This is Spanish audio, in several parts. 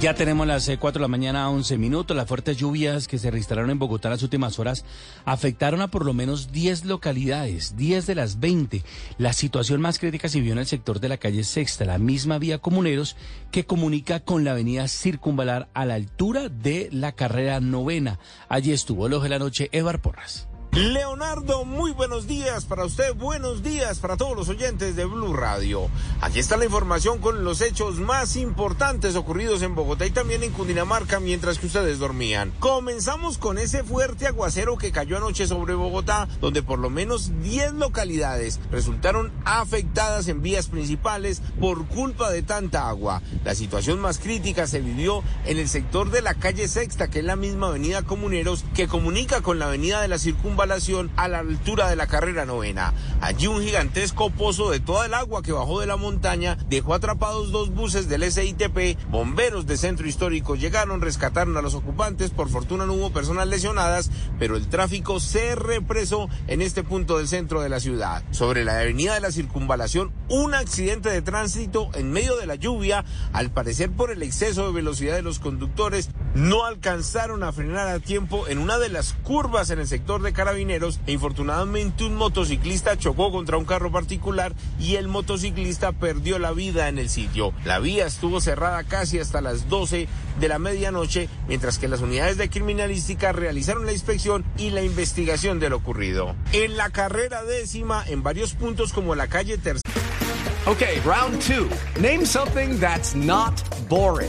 Ya tenemos las eh, 4 de la mañana, 11 minutos. Las fuertes lluvias que se registraron en Bogotá las últimas horas afectaron a por lo menos 10 localidades, 10 de las 20. La situación más crítica se vio en el sector de la calle Sexta, la misma vía Comuneros que comunica con la avenida Circunvalar a la altura de la carrera novena. Allí estuvo el ojo de la noche, Evar Porras. Leonardo, muy buenos días para usted, buenos días para todos los oyentes de Blue Radio. Aquí está la información con los hechos más importantes ocurridos en Bogotá y también en Cundinamarca mientras que ustedes dormían. Comenzamos con ese fuerte aguacero que cayó anoche sobre Bogotá, donde por lo menos 10 localidades resultaron afectadas en vías principales por culpa de tanta agua. La situación más crítica se vivió en el sector de la calle Sexta, que es la misma avenida Comuneros que comunica con la avenida de la Circunvalación a la altura de la carrera novena. Allí un gigantesco pozo de toda el agua que bajó de la montaña dejó atrapados dos buses del SITP. Bomberos de centro histórico llegaron, rescataron a los ocupantes. Por fortuna no hubo personas lesionadas, pero el tráfico se represó en este punto del centro de la ciudad. Sobre la avenida de la circunvalación, un accidente de tránsito en medio de la lluvia, al parecer por el exceso de velocidad de los conductores, no alcanzaron a frenar a tiempo en una de las curvas en el sector de Carabineros e infortunadamente un motociclista chocó contra un carro particular y el motociclista perdió la vida en el sitio. La vía estuvo cerrada casi hasta las 12 de la medianoche, mientras que las unidades de criminalística realizaron la inspección y la investigación de lo ocurrido. En la carrera décima, en varios puntos como la calle Tercera. Okay, round two. Name something that's not boring.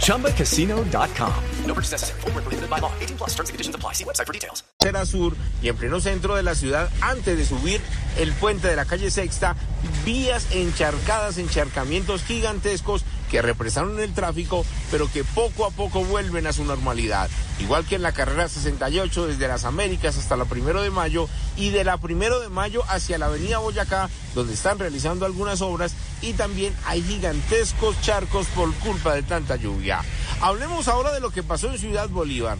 ChumbaCasino.com. No purchase necessary. Void were prohibited by law. 18 plus terms and conditions apply. See website for details. Sur y en pleno centro de la ciudad, antes de subir el puente de la calle Sexta, vías encharcadas, encharcamientos gigantescos que represaron el tráfico, pero que poco a poco vuelven a su normalidad. Igual que en la carrera 68 desde las Américas hasta la primero de mayo y de la primero de mayo hacia la avenida Boyacá, donde están realizando algunas obras y también hay gigantescos charcos por culpa de tanta lluvia. Hablemos ahora de lo que pasó en Ciudad Bolívar.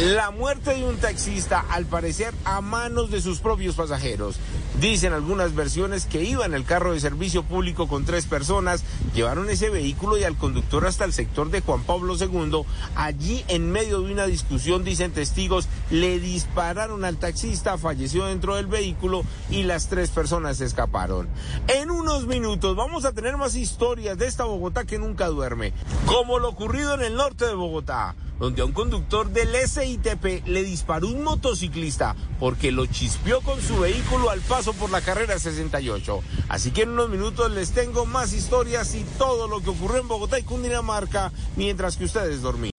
La muerte de un taxista, al parecer, a manos de sus propios pasajeros. Dicen algunas versiones que iba en el carro de servicio público con tres personas, llevaron ese vehículo y al conductor hasta el sector de Juan Pablo II. Allí, en medio de una discusión, dicen testigos, le dispararon al taxista, falleció dentro del vehículo y las tres personas escaparon. En unos minutos vamos a tener más historias de esta Bogotá que nunca duerme, como lo ocurrido en el norte de Bogotá donde a un conductor del SITP le disparó un motociclista porque lo chispeó con su vehículo al paso por la carrera 68. Así que en unos minutos les tengo más historias y todo lo que ocurrió en Bogotá y Cundinamarca mientras que ustedes dormían.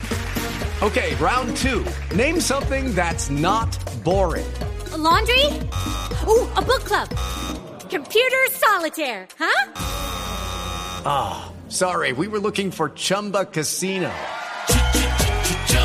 Okay, round two. Name something that's not boring. A laundry? Ooh, a book club. Computer solitaire, huh? Ah, oh, sorry, we were looking for Chumba Casino.